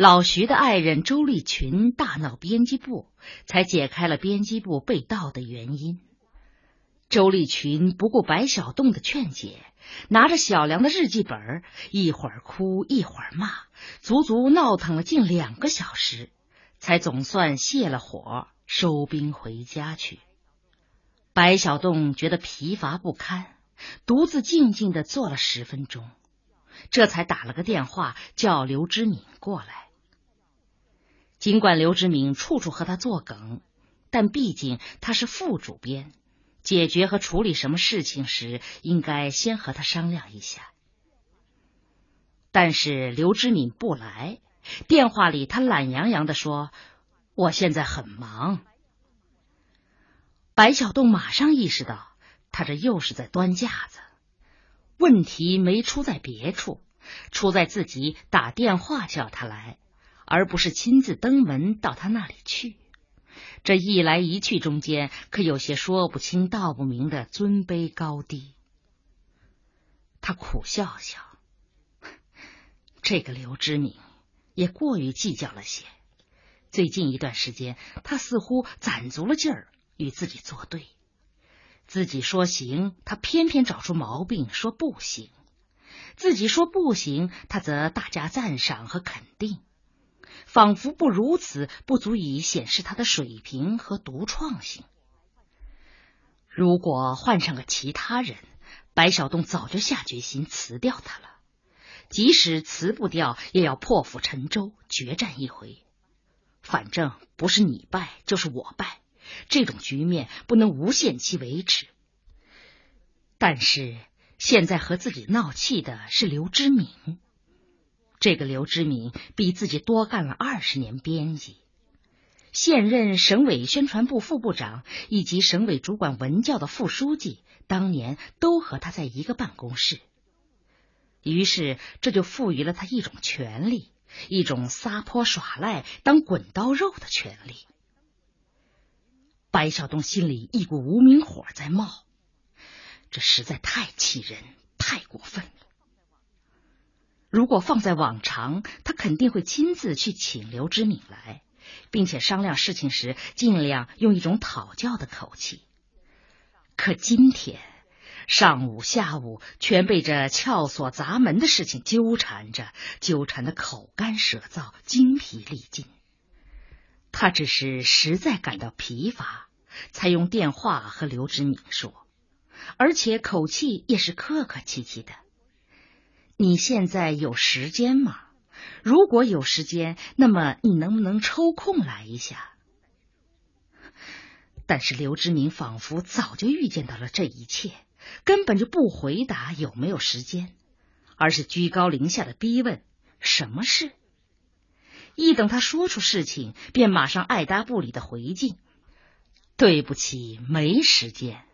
老徐的爱人周丽群大闹编辑部，才解开了编辑部被盗的原因。周丽群不顾白小栋的劝解，拿着小梁的日记本，一会儿哭一会儿骂，足足闹腾了近两个小时，才总算泄了火，收兵回家去。白小栋觉得疲乏不堪，独自静静的坐了十分钟，这才打了个电话叫刘知敏过来。尽管刘知敏处处和他作梗，但毕竟他是副主编，解决和处理什么事情时，应该先和他商量一下。但是刘知敏不来，电话里他懒洋洋的说：“我现在很忙。”白小栋马上意识到，他这又是在端架子。问题没出在别处，出在自己打电话叫他来。而不是亲自登门到他那里去，这一来一去中间可有些说不清道不明的尊卑高低。他苦笑笑，这个刘知敏也过于计较了些。最近一段时间，他似乎攒足了劲儿与自己作对，自己说行，他偏偏找出毛病说不行；自己说不行，他则大加赞赏和肯定。仿佛不如此，不足以显示他的水平和独创性。如果换上个其他人，白小栋早就下决心辞掉他了。即使辞不掉，也要破釜沉舟，决战一回。反正不是你败，就是我败，这种局面不能无限期维持。但是现在和自己闹气的是刘知明。这个刘知敏比自己多干了二十年编辑，现任省委宣传部副部长以及省委主管文教的副书记，当年都和他在一个办公室。于是这就赋予了他一种权利，一种撒泼耍赖、当滚刀肉的权利。白小东心里一股无名火在冒，这实在太气人，太过分了。如果放在往常，他肯定会亲自去请刘知敏来，并且商量事情时尽量用一种讨教的口气。可今天上午、下午全被这撬锁砸门的事情纠缠着，纠缠的口干舌燥、精疲力尽。他只是实在感到疲乏，才用电话和刘知敏说，而且口气也是客客气气的。你现在有时间吗？如果有时间，那么你能不能抽空来一下？但是刘志明仿佛早就预见到了这一切，根本就不回答有没有时间，而是居高临下的逼问什么事。一等他说出事情，便马上爱答不理的回敬：“对不起，没时间。”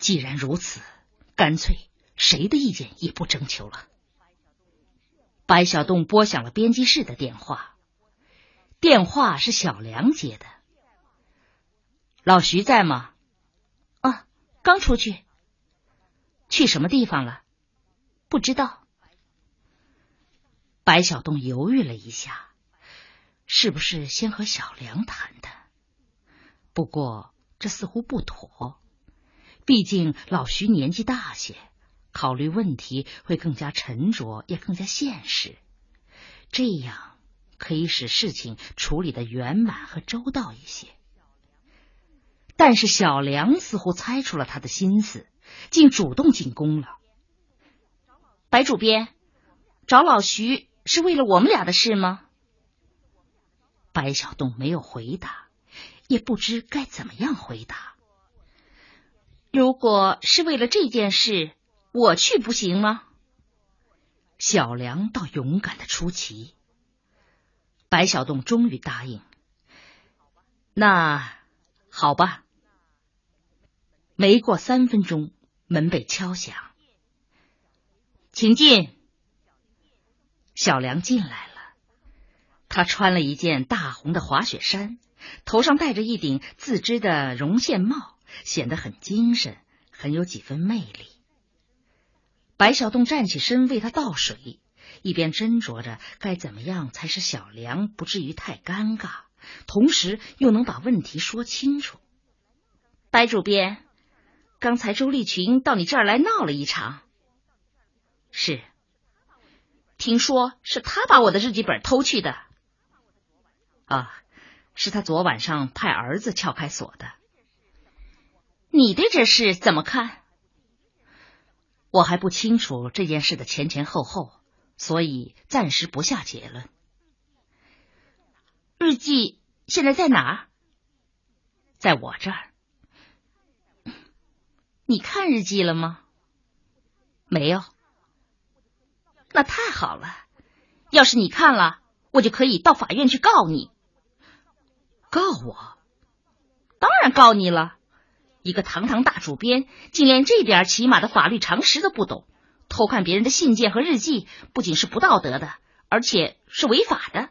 既然如此，干脆。谁的意见也不征求了。白小栋拨响了编辑室的电话，电话是小梁接的。老徐在吗？啊，刚出去。去什么地方了？不知道。白小栋犹豫了一下，是不是先和小梁谈谈？不过这似乎不妥，毕竟老徐年纪大些。考虑问题会更加沉着，也更加现实，这样可以使事情处理的圆满和周到一些。但是小梁似乎猜出了他的心思，竟主动进攻了。白主编，找老徐是为了我们俩的事吗？白小栋没有回答，也不知该怎么样回答。如果是为了这件事。我去不行吗？小梁倒勇敢的出奇。白小栋终于答应。那好吧。没过三分钟，门被敲响，请进。小梁进来了，他穿了一件大红的滑雪衫，头上戴着一顶自织的绒线帽，显得很精神，很有几分魅力。白小栋站起身为他倒水，一边斟酌着该怎么样才使小梁不至于太尴尬，同时又能把问题说清楚。白主编，刚才周丽群到你这儿来闹了一场。是，听说是他把我的日记本偷去的。啊，是他昨晚上派儿子撬开锁的。你对这事怎么看？我还不清楚这件事的前前后后，所以暂时不下结论。日记现在在哪儿？在我这儿。你看日记了吗？没有。那太好了。要是你看了，我就可以到法院去告你。告我？当然告你了。一个堂堂大主编，竟连这点起码的法律常识都不懂，偷看别人的信件和日记，不仅是不道德的，而且是违法的。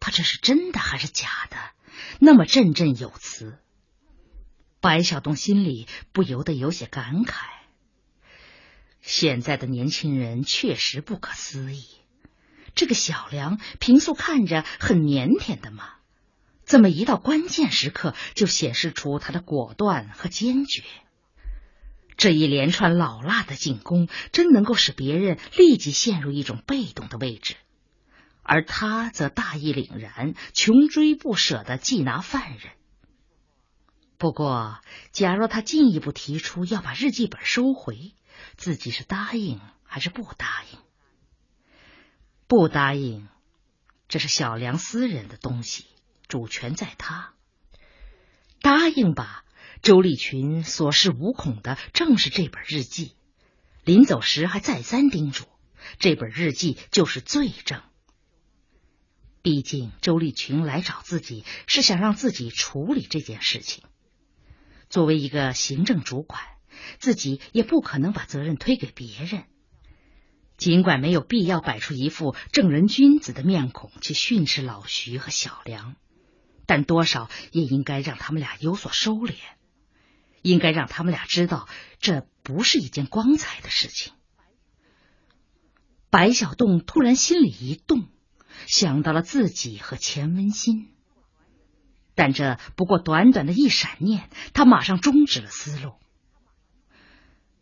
他这是真的还是假的？那么振振有词，白小东心里不由得有些感慨。现在的年轻人确实不可思议。这个小梁平素看着很腼腆的嘛。怎么一到关键时刻就显示出他的果断和坚决？这一连串老辣的进攻，真能够使别人立即陷入一种被动的位置，而他则大义凛然、穷追不舍的缉拿犯人。不过，假若他进一步提出要把日记本收回，自己是答应还是不答应？不答应，这是小梁私人的东西。主权在他，答应吧。周立群所恃无恐的正是这本日记，临走时还再三叮嘱，这本日记就是罪证。毕竟周立群来找自己是想让自己处理这件事情，作为一个行政主管，自己也不可能把责任推给别人。尽管没有必要摆出一副正人君子的面孔去训斥老徐和小梁。但多少也应该让他们俩有所收敛，应该让他们俩知道这不是一件光彩的事情。白小洞突然心里一动，想到了自己和钱文新，但这不过短短的一闪念，他马上终止了思路。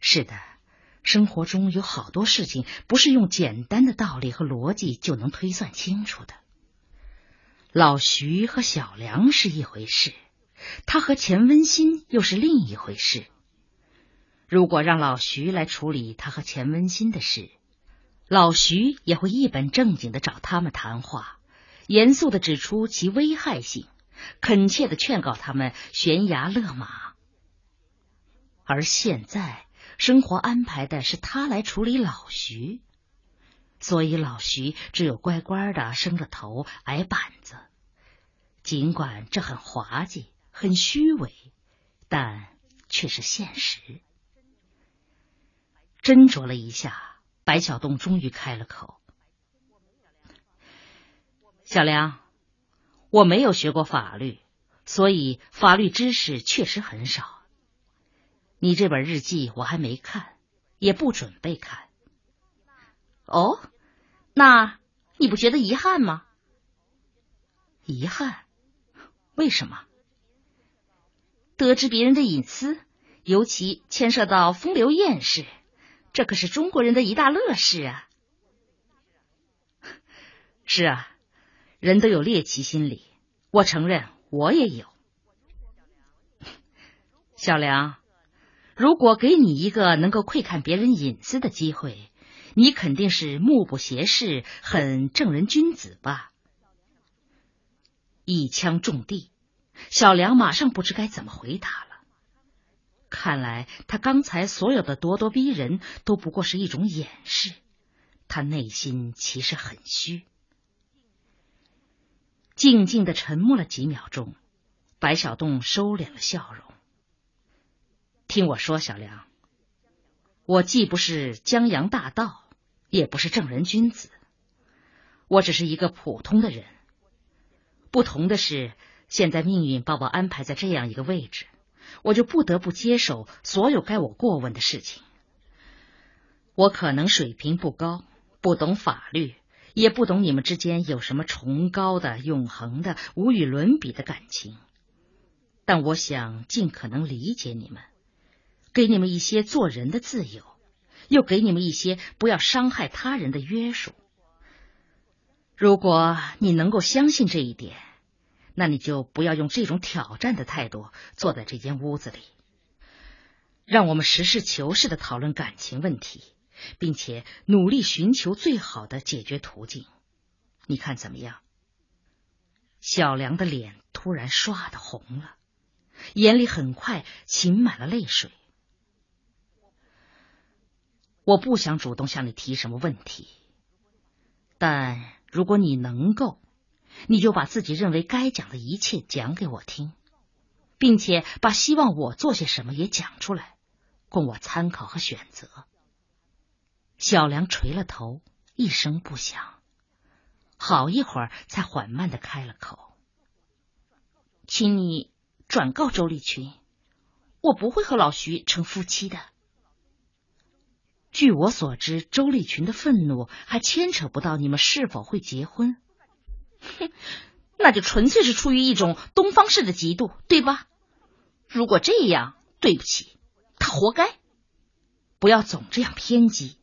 是的，生活中有好多事情不是用简单的道理和逻辑就能推算清楚的。老徐和小梁是一回事，他和钱温馨又是另一回事。如果让老徐来处理他和钱温馨的事，老徐也会一本正经的找他们谈话，严肃的指出其危害性，恳切的劝告他们悬崖勒马。而现在，生活安排的是他来处理老徐。所以老徐只有乖乖的伸着头挨板子，尽管这很滑稽、很虚伪，但却是现实。斟酌了一下，白小东终于开了口：“小梁，我没有学过法律，所以法律知识确实很少。你这本日记我还没看，也不准备看。哦。”那你不觉得遗憾吗？遗憾？为什么？得知别人的隐私，尤其牵涉到风流艳事，这可是中国人的一大乐事啊！是啊，人都有猎奇心理，我承认我也有。小梁，如果给你一个能够窥看别人隐私的机会。你肯定是目不斜视，很正人君子吧？一枪中地，小梁马上不知该怎么回答了。看来他刚才所有的咄咄逼人都不过是一种掩饰，他内心其实很虚。静静的沉默了几秒钟，白小洞收敛了笑容。听我说，小梁，我既不是江洋大盗。也不是正人君子，我只是一个普通的人。不同的是，现在命运把我安排在这样一个位置，我就不得不接手所有该我过问的事情。我可能水平不高，不懂法律，也不懂你们之间有什么崇高的、永恒的、无与伦比的感情。但我想尽可能理解你们，给你们一些做人的自由，又给你们一些不要伤害他人的约束。如果你能够相信这一点，那你就不要用这种挑战的态度坐在这间屋子里。让我们实事求是的讨论感情问题，并且努力寻求最好的解决途径。你看怎么样？小梁的脸突然唰的红了。眼里很快噙满了泪水。我不想主动向你提什么问题，但如果你能够，你就把自己认为该讲的一切讲给我听，并且把希望我做些什么也讲出来，供我参考和选择。小梁垂了头，一声不响，好一会儿才缓慢的开了口：“请你。”转告周丽群，我不会和老徐成夫妻的。据我所知，周丽群的愤怒还牵扯不到你们是否会结婚。哼，那就纯粹是出于一种东方式的嫉妒，对吧？如果这样，对不起，他活该。不要总这样偏激。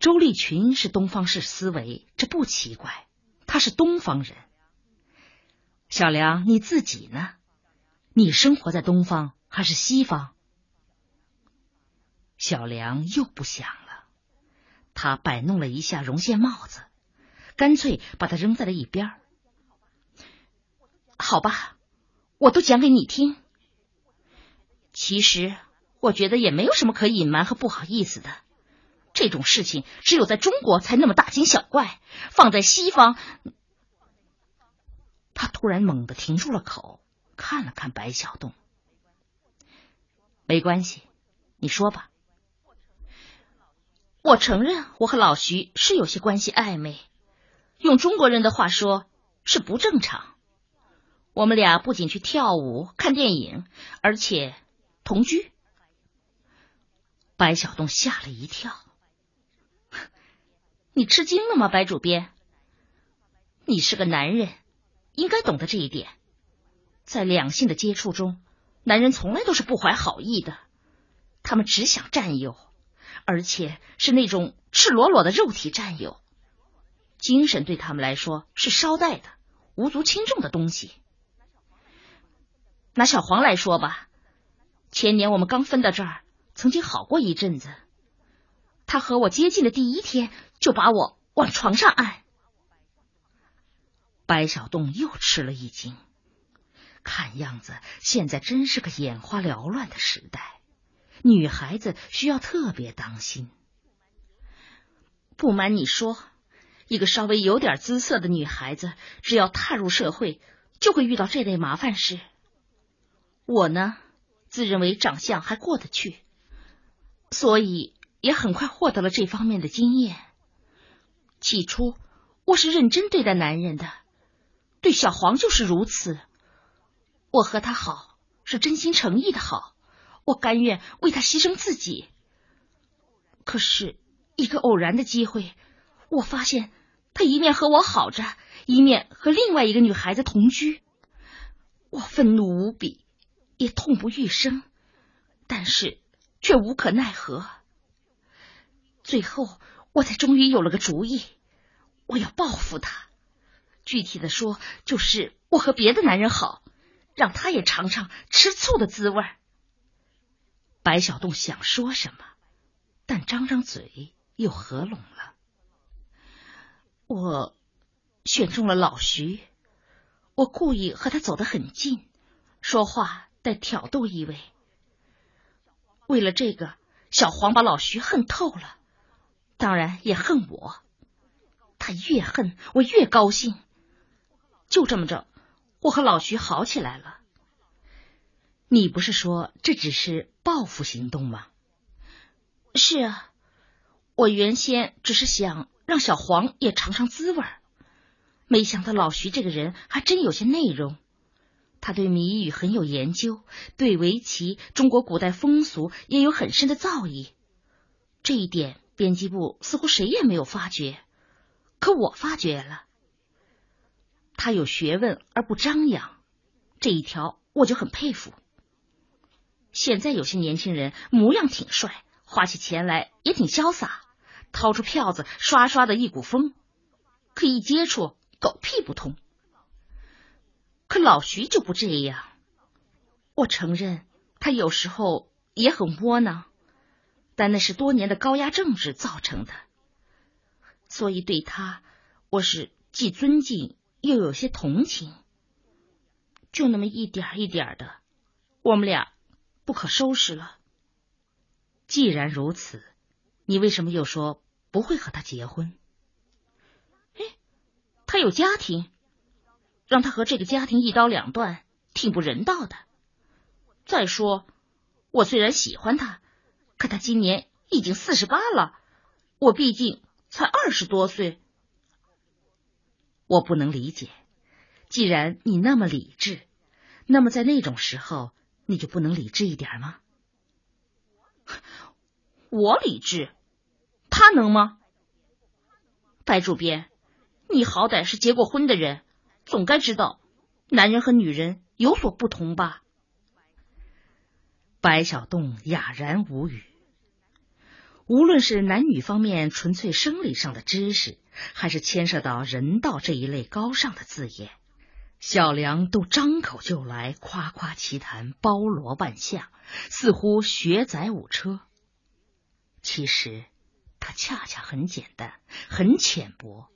周丽群是东方式思维，这不奇怪，他是东方人。小梁，你自己呢？你生活在东方还是西方？小梁又不想了，他摆弄了一下绒线帽子，干脆把它扔在了一边。好吧，我都讲给你听。其实我觉得也没有什么可隐瞒和不好意思的。这种事情只有在中国才那么大惊小怪，放在西方……他突然猛地停住了口。看了看白小洞，没关系，你说吧。我承认我和老徐是有些关系暧昧，用中国人的话说是不正常。我们俩不仅去跳舞、看电影，而且同居。白小东吓了一跳，你吃惊了吗？白主编，你是个男人，应该懂得这一点。在两性的接触中，男人从来都是不怀好意的，他们只想占有，而且是那种赤裸裸的肉体占有。精神对他们来说是捎带的、无足轻重的东西。拿小黄来说吧，前年我们刚分到这儿，曾经好过一阵子。他和我接近的第一天，就把我往床上按。白小洞又吃了一惊。看样子，现在真是个眼花缭乱的时代，女孩子需要特别当心。不瞒你说，一个稍微有点姿色的女孩子，只要踏入社会，就会遇到这类麻烦事。我呢，自认为长相还过得去，所以也很快获得了这方面的经验。起初，我是认真对待男人的，对小黄就是如此。我和他好是真心诚意的好，我甘愿为他牺牲自己。可是，一个偶然的机会，我发现他一面和我好着，一面和另外一个女孩子同居。我愤怒无比，也痛不欲生，但是却无可奈何。最后，我才终于有了个主意，我要报复他。具体的说，就是我和别的男人好。让他也尝尝吃醋的滋味。白小洞想说什么，但张张嘴又合拢了。我选中了老徐，我故意和他走得很近，说话带挑逗意味。为了这个，小黄把老徐恨透了，当然也恨我。他越恨我越高兴，就这么着。我和老徐好起来了。你不是说这只是报复行动吗？是啊，我原先只是想让小黄也尝尝滋味儿，没想到老徐这个人还真有些内容。他对谜语很有研究，对围棋、中国古代风俗也有很深的造诣。这一点编辑部似乎谁也没有发觉，可我发觉了。他有学问而不张扬，这一条我就很佩服。现在有些年轻人模样挺帅，花起钱来也挺潇洒，掏出票子刷刷的一股风，可一接触狗屁不通。可老徐就不这样，我承认他有时候也很窝囊，但那是多年的高压政治造成的，所以对他我是既尊敬。又有些同情，就那么一点一点的，我们俩不可收拾了。既然如此，你为什么又说不会和他结婚？哎，他有家庭，让他和这个家庭一刀两断，挺不人道的。再说，我虽然喜欢他，可他今年已经四十八了，我毕竟才二十多岁。我不能理解，既然你那么理智，那么在那种时候，你就不能理智一点吗？我理智，他能吗？白主编，你好歹是结过婚的人，总该知道男人和女人有所不同吧？白小栋哑然无语。无论是男女方面纯粹生理上的知识，还是牵涉到人道这一类高尚的字眼，小梁都张口就来，夸夸其谈，包罗万象，似乎学载五车。其实他恰恰很简单，很浅薄。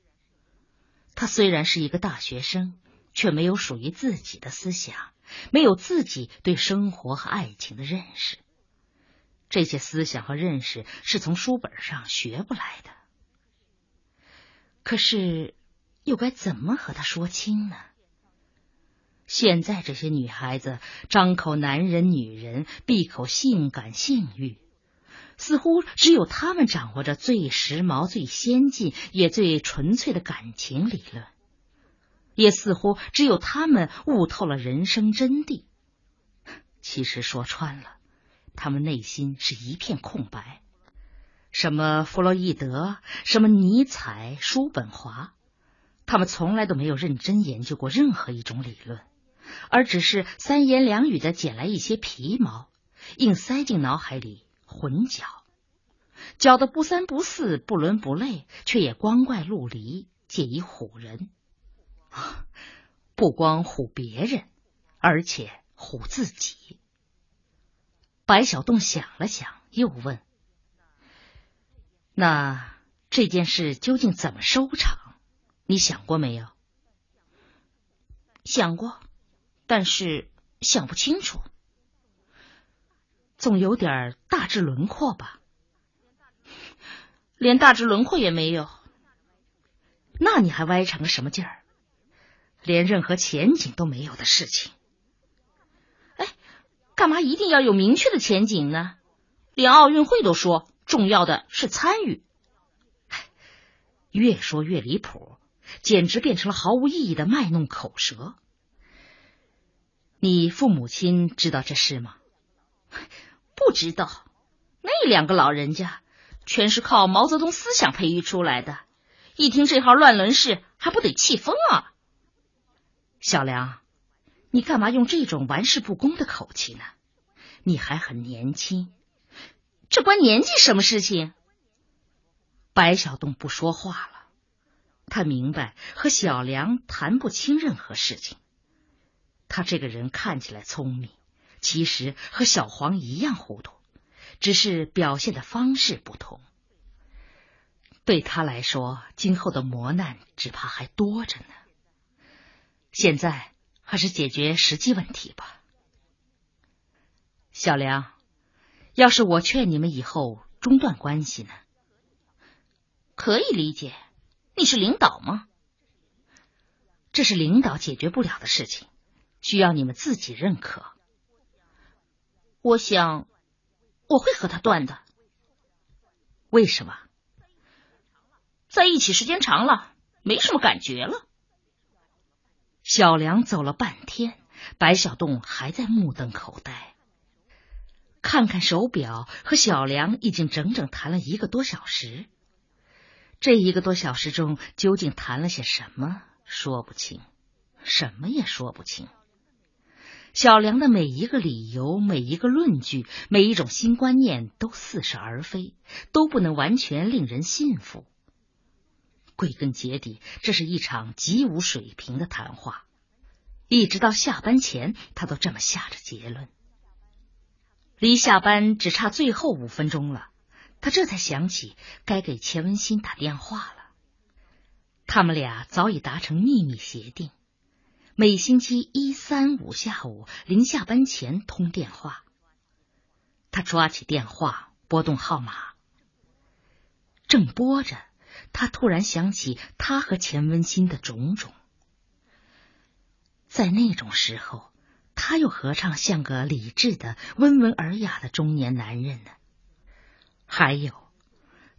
他虽然是一个大学生，却没有属于自己的思想，没有自己对生活和爱情的认识。这些思想和认识是从书本上学不来的，可是又该怎么和他说清呢？现在这些女孩子张口男人女人，闭口性感性欲，似乎只有她们掌握着最时髦、最先进也最纯粹的感情理论，也似乎只有她们悟透了人生真谛。其实说穿了。他们内心是一片空白，什么弗洛伊德，什么尼采、叔本华，他们从来都没有认真研究过任何一种理论，而只是三言两语的捡来一些皮毛，硬塞进脑海里混搅，搅得不三不四、不伦不类，却也光怪陆离，借以唬人。不光唬别人，而且唬自己。白小洞想了想，又问：“那这件事究竟怎么收场？你想过没有？”想过，但是想不清楚。总有点大致轮廓吧？连大致轮廓也没有。那你还歪成个什么劲儿？连任何前景都没有的事情。干嘛一定要有明确的前景呢？连奥运会都说重要的是参与，越说越离谱，简直变成了毫无意义的卖弄口舌。你父母亲知道这事吗？不知道。那两个老人家全是靠毛泽东思想培育出来的，一听这号乱伦事，还不得气疯啊！小梁。你干嘛用这种玩世不恭的口气呢？你还很年轻，这关年纪什么事情？白小东不说话了，他明白和小梁谈不清任何事情。他这个人看起来聪明，其实和小黄一样糊涂，只是表现的方式不同。对他来说，今后的磨难只怕还多着呢。现在。还是解决实际问题吧，小梁。要是我劝你们以后中断关系呢？可以理解，你是领导吗？这是领导解决不了的事情，需要你们自己认可。我想我会和他断的。为什么？在一起时间长了，没什么感觉了。小梁走了半天，白小洞还在目瞪口呆。看看手表，和小梁已经整整谈了一个多小时。这一个多小时中，究竟谈了些什么，说不清，什么也说不清。小梁的每一个理由、每一个论据、每一种新观念，都似是而非，都不能完全令人信服。归根结底，这是一场极无水平的谈话。一直到下班前，他都这么下着结论。离下班只差最后五分钟了，他这才想起该给钱文新打电话了。他们俩早已达成秘密协定，每星期一、三、五下午临下班前通电话。他抓起电话，拨动号码，正拨着。他突然想起他和钱文新的种种，在那种时候，他又何尝像个理智的、温文尔雅的中年男人呢？还有，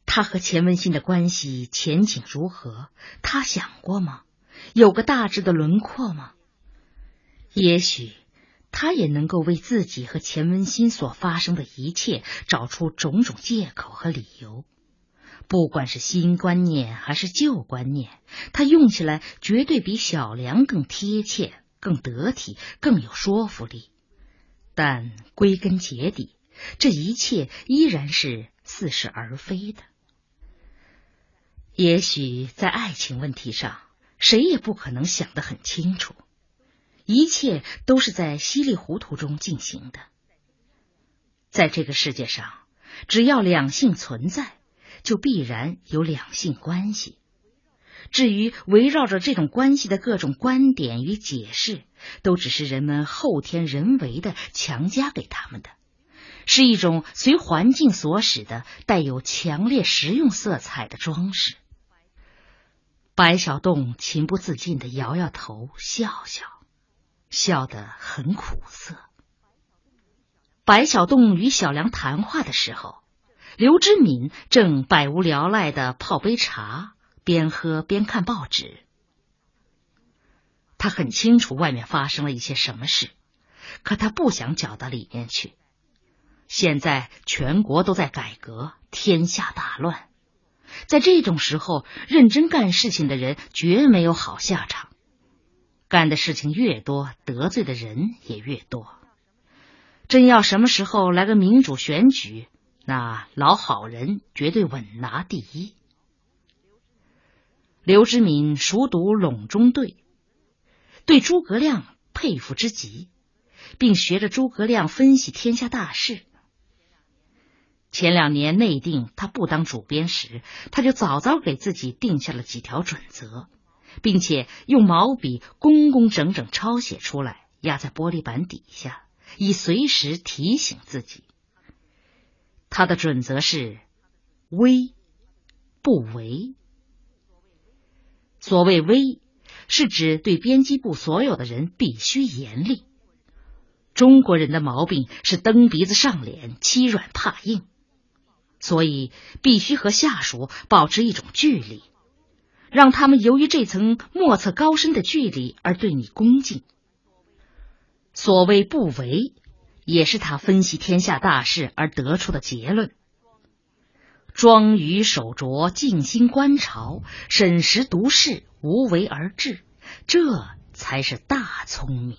他和钱文新的关系前景如何？他想过吗？有个大致的轮廓吗？也许他也能够为自己和钱文新所发生的一切找出种种借口和理由。不管是新观念还是旧观念，他用起来绝对比小梁更贴切、更得体、更有说服力。但归根结底，这一切依然是似是而非的。也许在爱情问题上，谁也不可能想得很清楚，一切都是在稀里糊涂中进行的。在这个世界上，只要两性存在。就必然有两性关系。至于围绕着这种关系的各种观点与解释，都只是人们后天人为的强加给他们的，是一种随环境所使的带有强烈实用色彩的装饰。白小洞情不自禁的摇摇头，笑笑，笑得很苦涩。白小洞与小梁谈话的时候。刘知敏正百无聊赖的泡杯茶，边喝边看报纸。他很清楚外面发生了一些什么事，可他不想搅到里面去。现在全国都在改革，天下大乱，在这种时候，认真干事情的人绝没有好下场。干的事情越多，得罪的人也越多。真要什么时候来个民主选举？那老好人绝对稳拿第一。刘知敏熟读《隆中对》，对诸葛亮佩服之极，并学着诸葛亮分析天下大事。前两年内定他不当主编时，他就早早给自己定下了几条准则，并且用毛笔工工整整抄写出来，压在玻璃板底下，以随时提醒自己。他的准则是：微不为。所谓微，是指对编辑部所有的人必须严厉。中国人的毛病是蹬鼻子上脸、欺软怕硬，所以必须和下属保持一种距离，让他们由于这层莫测高深的距离而对你恭敬。所谓不为。也是他分析天下大事而得出的结论。庄于守拙，静心观朝，审时度势，无为而治，这才是大聪明。